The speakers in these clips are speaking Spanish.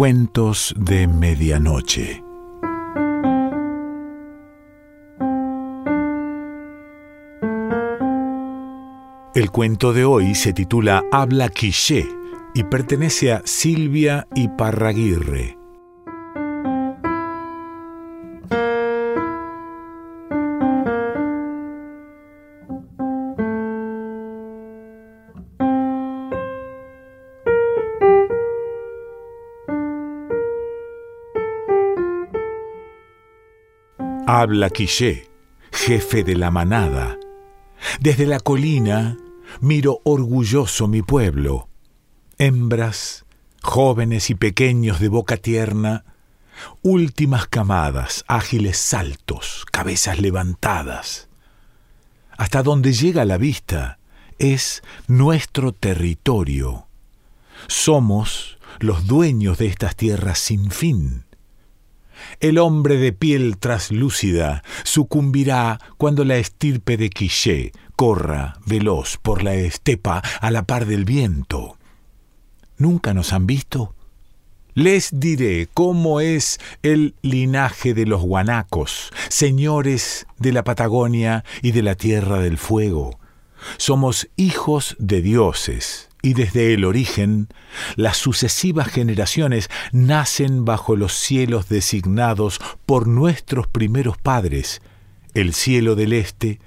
Cuentos de Medianoche. El cuento de hoy se titula Habla Quiché y pertenece a Silvia y Habla Quiché, jefe de la manada. Desde la colina miro orgulloso mi pueblo. Hembras, jóvenes y pequeños de boca tierna, últimas camadas, ágiles saltos, cabezas levantadas. Hasta donde llega la vista es nuestro territorio. Somos los dueños de estas tierras sin fin el hombre de piel traslúcida sucumbirá cuando la estirpe de Quiché corra veloz por la estepa a la par del viento. ¿Nunca nos han visto? Les diré cómo es el linaje de los guanacos, señores de la Patagonia y de la Tierra del Fuego. Somos hijos de dioses, y desde el origen, las sucesivas generaciones nacen bajo los cielos designados por nuestros primeros padres, el cielo del este,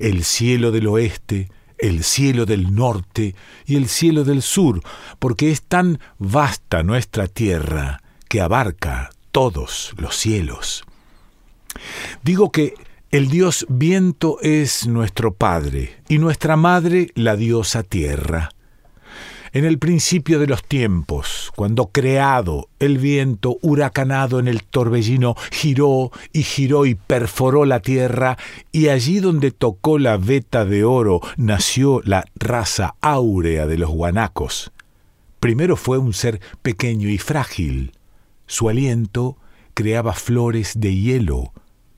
el cielo del oeste, el cielo del norte y el cielo del sur, porque es tan vasta nuestra tierra que abarca todos los cielos. Digo que el dios viento es nuestro padre y nuestra madre la diosa tierra. En el principio de los tiempos, cuando creado el viento huracanado en el torbellino giró y giró y perforó la tierra, y allí donde tocó la veta de oro nació la raza áurea de los guanacos. Primero fue un ser pequeño y frágil. Su aliento creaba flores de hielo.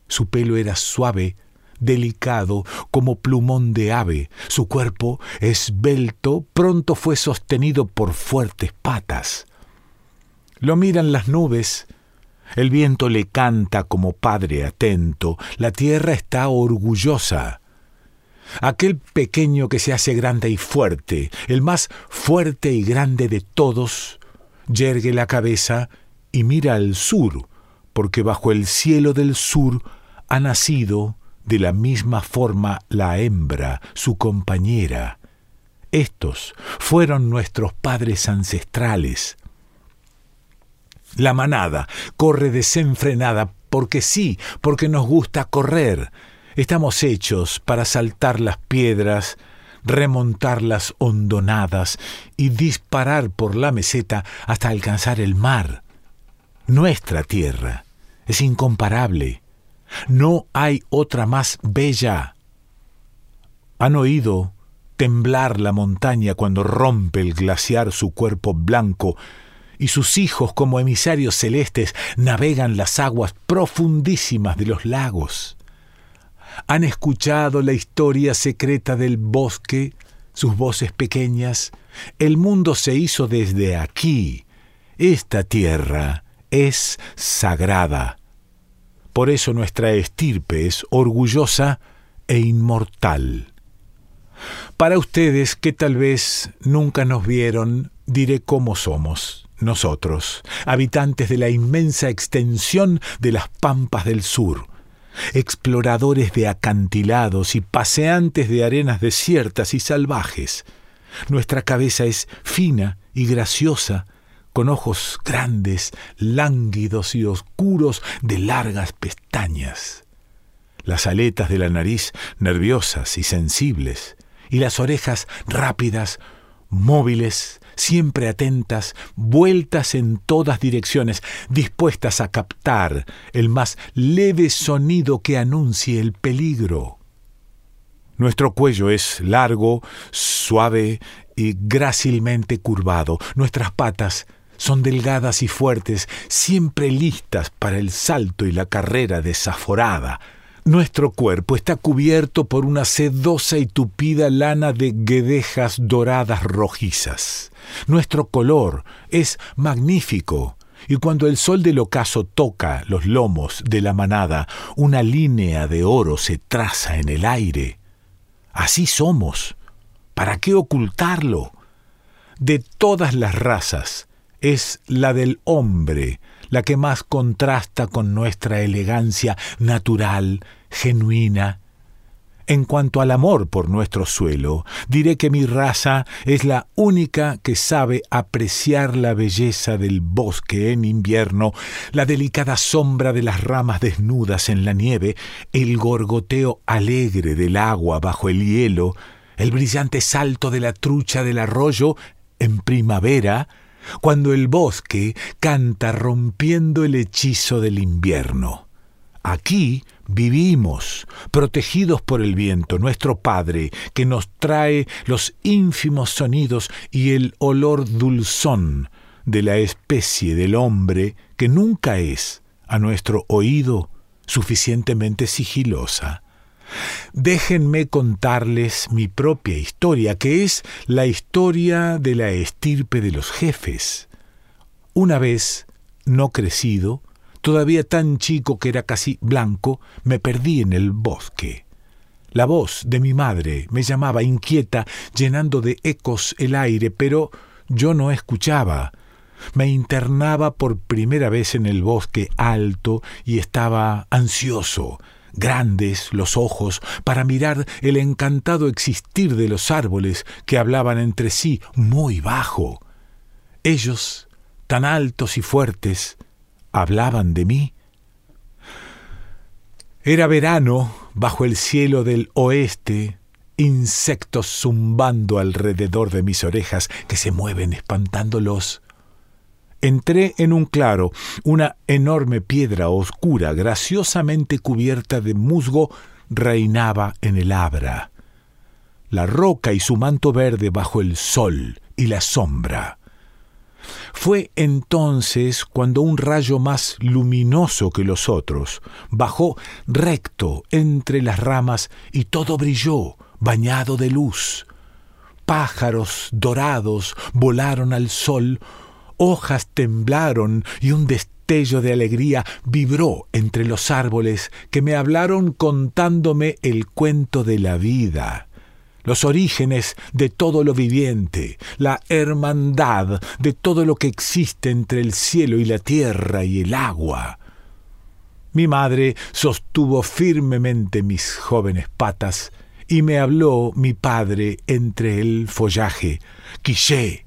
Su pelo era suave, delicado como plumón de ave. Su cuerpo, esbelto, pronto fue sostenido por fuertes patas. Lo miran las nubes, el viento le canta como padre atento, la tierra está orgullosa. Aquel pequeño que se hace grande y fuerte, el más fuerte y grande de todos, yergue la cabeza y mira al sur, porque bajo el cielo del sur ha nacido de la misma forma la hembra, su compañera. Estos fueron nuestros padres ancestrales. La manada corre desenfrenada porque sí, porque nos gusta correr. Estamos hechos para saltar las piedras, remontar las hondonadas y disparar por la meseta hasta alcanzar el mar. Nuestra tierra es incomparable. No hay otra más bella. ¿Han oído temblar la montaña cuando rompe el glaciar su cuerpo blanco y sus hijos como emisarios celestes navegan las aguas profundísimas de los lagos? ¿Han escuchado la historia secreta del bosque, sus voces pequeñas? El mundo se hizo desde aquí. Esta tierra es sagrada por eso nuestra estirpe es orgullosa e inmortal. Para ustedes que tal vez nunca nos vieron, diré cómo somos nosotros, habitantes de la inmensa extensión de las pampas del sur, exploradores de acantilados y paseantes de arenas desiertas y salvajes. Nuestra cabeza es fina y graciosa, con ojos grandes, lánguidos y oscuros de largas pestañas, las aletas de la nariz nerviosas y sensibles, y las orejas rápidas, móviles, siempre atentas, vueltas en todas direcciones, dispuestas a captar el más leve sonido que anuncie el peligro. Nuestro cuello es largo, suave y grácilmente curvado. Nuestras patas son delgadas y fuertes, siempre listas para el salto y la carrera desaforada. Nuestro cuerpo está cubierto por una sedosa y tupida lana de guedejas doradas rojizas. Nuestro color es magnífico y cuando el sol del ocaso toca los lomos de la manada, una línea de oro se traza en el aire. Así somos. ¿Para qué ocultarlo? De todas las razas, es la del hombre la que más contrasta con nuestra elegancia natural, genuina, en cuanto al amor por nuestro suelo, diré que mi raza es la única que sabe apreciar la belleza del bosque en invierno, la delicada sombra de las ramas desnudas en la nieve, el gorgoteo alegre del agua bajo el hielo, el brillante salto de la trucha del arroyo en primavera, cuando el bosque canta rompiendo el hechizo del invierno. Aquí vivimos, protegidos por el viento, nuestro Padre, que nos trae los ínfimos sonidos y el olor dulzón de la especie del hombre que nunca es, a nuestro oído, suficientemente sigilosa. Déjenme contarles mi propia historia, que es la historia de la estirpe de los jefes. Una vez, no crecido, todavía tan chico que era casi blanco, me perdí en el bosque. La voz de mi madre me llamaba inquieta, llenando de ecos el aire, pero yo no escuchaba. Me internaba por primera vez en el bosque alto y estaba ansioso, grandes los ojos, para mirar el encantado existir de los árboles que hablaban entre sí muy bajo. Ellos, tan altos y fuertes, hablaban de mí. Era verano bajo el cielo del oeste, insectos zumbando alrededor de mis orejas que se mueven espantándolos. Entré en un claro, una enorme piedra oscura, graciosamente cubierta de musgo, reinaba en el abra. La roca y su manto verde bajo el sol y la sombra. Fue entonces cuando un rayo más luminoso que los otros bajó recto entre las ramas y todo brilló, bañado de luz. Pájaros dorados volaron al sol, hojas temblaron y un destello de alegría vibró entre los árboles que me hablaron contándome el cuento de la vida los orígenes de todo lo viviente, la hermandad de todo lo que existe entre el cielo y la tierra y el agua. Mi madre sostuvo firmemente mis jóvenes patas y me habló mi padre entre el follaje, Quiché,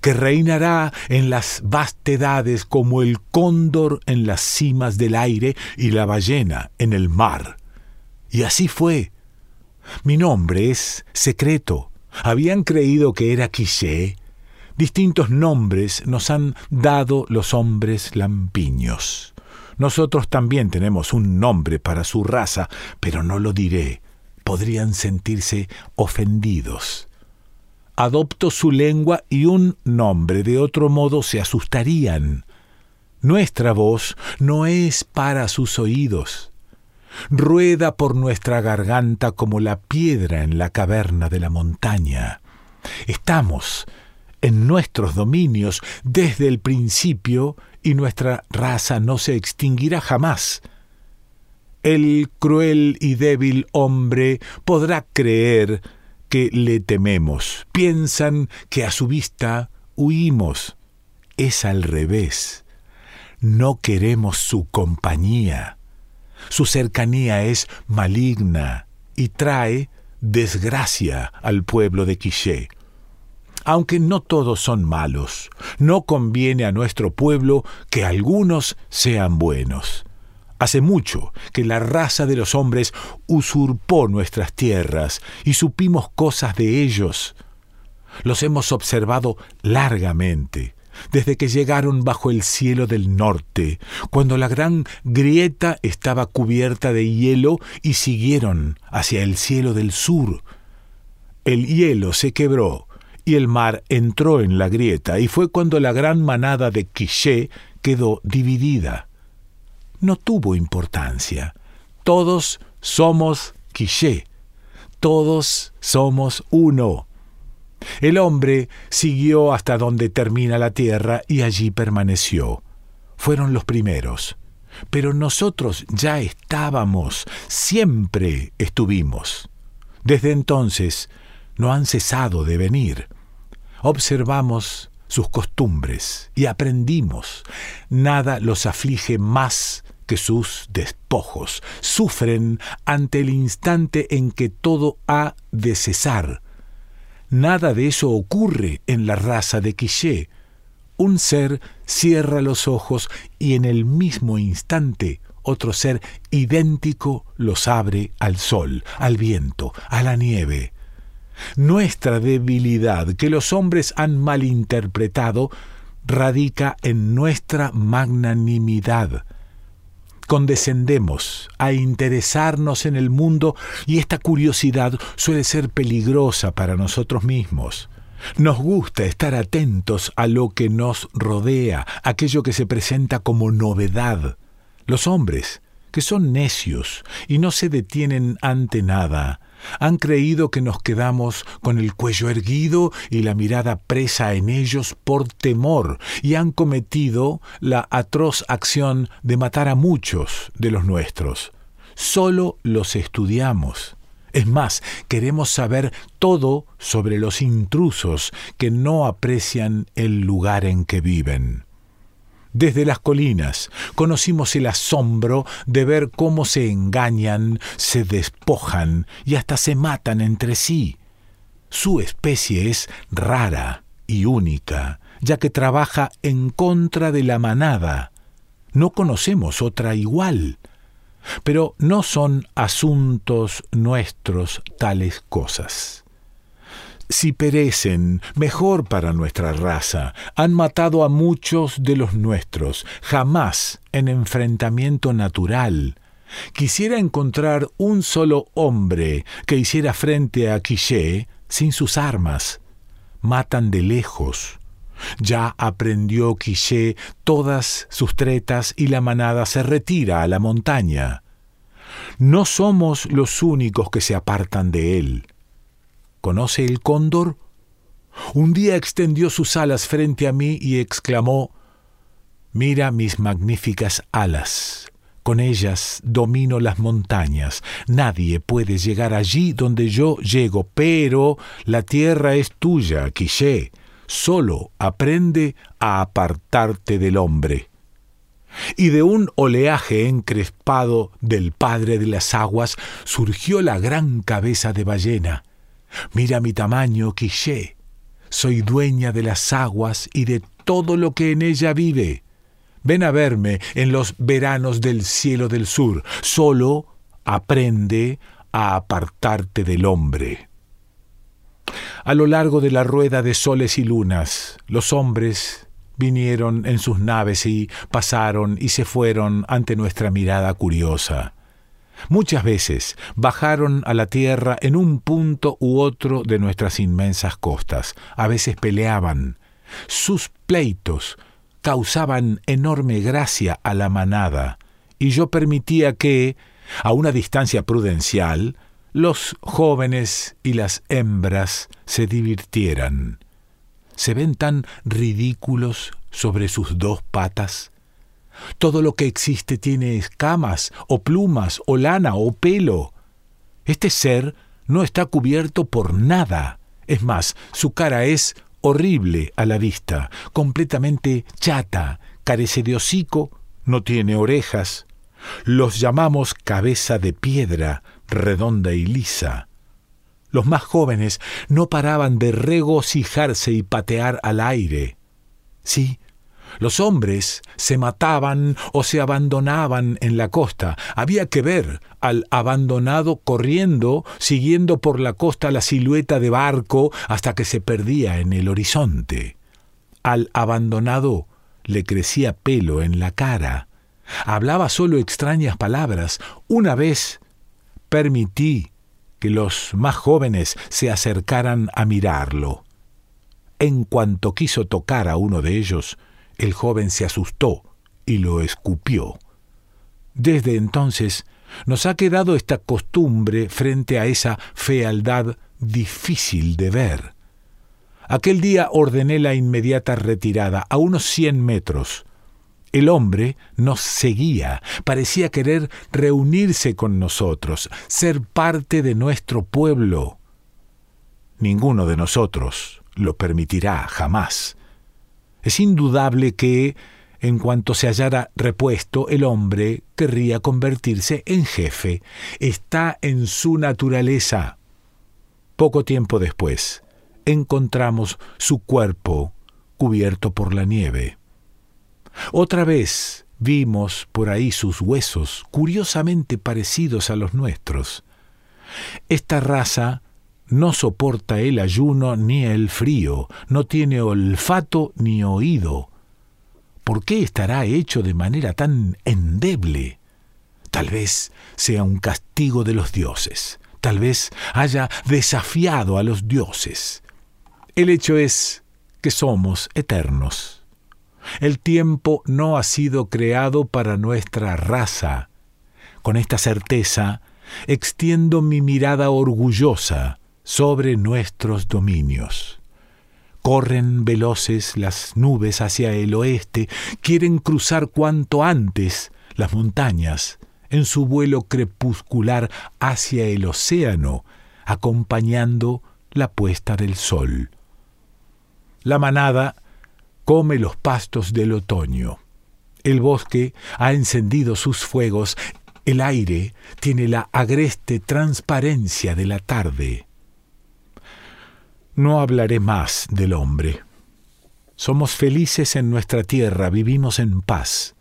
que reinará en las vastedades como el cóndor en las cimas del aire y la ballena en el mar. Y así fue, mi nombre es secreto. Habían creído que era Quiché. Distintos nombres nos han dado los hombres lampiños. Nosotros también tenemos un nombre para su raza, pero no lo diré. Podrían sentirse ofendidos. Adopto su lengua y un nombre, de otro modo se asustarían. Nuestra voz no es para sus oídos rueda por nuestra garganta como la piedra en la caverna de la montaña. Estamos en nuestros dominios desde el principio y nuestra raza no se extinguirá jamás. El cruel y débil hombre podrá creer que le tememos. Piensan que a su vista huimos. Es al revés. No queremos su compañía. Su cercanía es maligna y trae desgracia al pueblo de Quiché. Aunque no todos son malos, no conviene a nuestro pueblo que algunos sean buenos. Hace mucho que la raza de los hombres usurpó nuestras tierras y supimos cosas de ellos. Los hemos observado largamente desde que llegaron bajo el cielo del norte, cuando la gran grieta estaba cubierta de hielo y siguieron hacia el cielo del sur. El hielo se quebró y el mar entró en la grieta, y fue cuando la gran manada de Quiché quedó dividida. No tuvo importancia. Todos somos Quiché. Todos somos uno. El hombre siguió hasta donde termina la tierra y allí permaneció. fueron los primeros, pero nosotros ya estábamos, siempre estuvimos. Desde entonces no han cesado de venir. Observamos sus costumbres y aprendimos. Nada los aflige más que sus despojos. Sufren ante el instante en que todo ha de cesar. Nada de eso ocurre en la raza de Quiché. Un ser cierra los ojos y en el mismo instante otro ser idéntico los abre al sol, al viento, a la nieve. Nuestra debilidad, que los hombres han malinterpretado, radica en nuestra magnanimidad. Condescendemos a interesarnos en el mundo y esta curiosidad suele ser peligrosa para nosotros mismos. Nos gusta estar atentos a lo que nos rodea, aquello que se presenta como novedad. Los hombres, que son necios y no se detienen ante nada, han creído que nos quedamos con el cuello erguido y la mirada presa en ellos por temor, y han cometido la atroz acción de matar a muchos de los nuestros. Solo los estudiamos. Es más, queremos saber todo sobre los intrusos que no aprecian el lugar en que viven. Desde las colinas conocimos el asombro de ver cómo se engañan, se despojan y hasta se matan entre sí. Su especie es rara y única, ya que trabaja en contra de la manada. No conocemos otra igual. Pero no son asuntos nuestros tales cosas si perecen, mejor para nuestra raza. Han matado a muchos de los nuestros, jamás en enfrentamiento natural. Quisiera encontrar un solo hombre que hiciera frente a Quiché sin sus armas. Matan de lejos. Ya aprendió Quiché todas sus tretas y la manada se retira a la montaña. No somos los únicos que se apartan de él. ¿Conoce el cóndor? Un día extendió sus alas frente a mí y exclamó, Mira mis magníficas alas. Con ellas domino las montañas. Nadie puede llegar allí donde yo llego, pero la tierra es tuya, Quiché. Solo aprende a apartarte del hombre. Y de un oleaje encrespado del Padre de las Aguas surgió la gran cabeza de ballena. Mira mi tamaño, Quiché. Soy dueña de las aguas y de todo lo que en ella vive. Ven a verme en los veranos del cielo del sur. Solo aprende a apartarte del hombre. A lo largo de la rueda de soles y lunas, los hombres vinieron en sus naves y pasaron y se fueron ante nuestra mirada curiosa. Muchas veces bajaron a la tierra en un punto u otro de nuestras inmensas costas. A veces peleaban. Sus pleitos causaban enorme gracia a la manada, y yo permitía que, a una distancia prudencial, los jóvenes y las hembras se divirtieran. Se ven tan ridículos sobre sus dos patas. Todo lo que existe tiene escamas, o plumas, o lana, o pelo. Este ser no está cubierto por nada. Es más, su cara es horrible a la vista, completamente chata, carece de hocico, no tiene orejas. Los llamamos cabeza de piedra, redonda y lisa. Los más jóvenes no paraban de regocijarse y patear al aire. Sí, los hombres se mataban o se abandonaban en la costa. Había que ver al abandonado corriendo, siguiendo por la costa la silueta de barco hasta que se perdía en el horizonte. Al abandonado le crecía pelo en la cara. Hablaba solo extrañas palabras. Una vez permití que los más jóvenes se acercaran a mirarlo. En cuanto quiso tocar a uno de ellos, el joven se asustó y lo escupió. Desde entonces nos ha quedado esta costumbre frente a esa fealdad difícil de ver. Aquel día ordené la inmediata retirada a unos cien metros. El hombre nos seguía, parecía querer reunirse con nosotros, ser parte de nuestro pueblo. Ninguno de nosotros lo permitirá jamás. Es indudable que, en cuanto se hallara repuesto, el hombre querría convertirse en jefe. Está en su naturaleza. Poco tiempo después, encontramos su cuerpo cubierto por la nieve. Otra vez vimos por ahí sus huesos, curiosamente parecidos a los nuestros. Esta raza no soporta el ayuno ni el frío, no tiene olfato ni oído. ¿Por qué estará hecho de manera tan endeble? Tal vez sea un castigo de los dioses, tal vez haya desafiado a los dioses. El hecho es que somos eternos. El tiempo no ha sido creado para nuestra raza. Con esta certeza, extiendo mi mirada orgullosa sobre nuestros dominios. Corren veloces las nubes hacia el oeste, quieren cruzar cuanto antes las montañas en su vuelo crepuscular hacia el océano, acompañando la puesta del sol. La manada come los pastos del otoño. El bosque ha encendido sus fuegos, el aire tiene la agreste transparencia de la tarde. No hablaré más del hombre. Somos felices en nuestra tierra, vivimos en paz.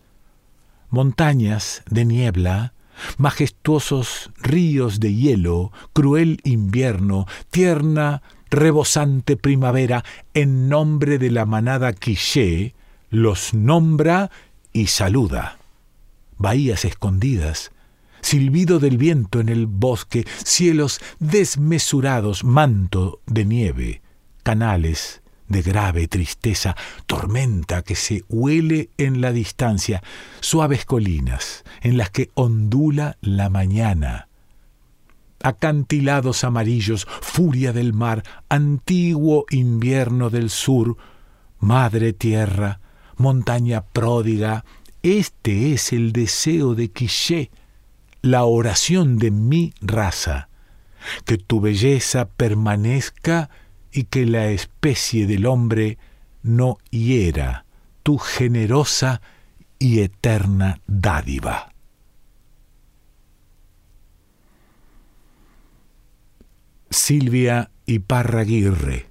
Montañas de niebla, majestuosos ríos de hielo, cruel invierno, tierna rebosante primavera, en nombre de la manada Quiché, los nombra y saluda. Bahías escondidas, silbido del viento en el bosque, cielos desmesurados, manto de nieve, canales de grave tristeza, tormenta que se huele en la distancia, suaves colinas en las que ondula la mañana, acantilados amarillos, furia del mar, antiguo invierno del sur, madre tierra, montaña pródiga, este es el deseo de Quiché, la oración de mi raza, que tu belleza permanezca y que la especie del hombre no hiera tu generosa y eterna dádiva. Silvia Iparraguirre.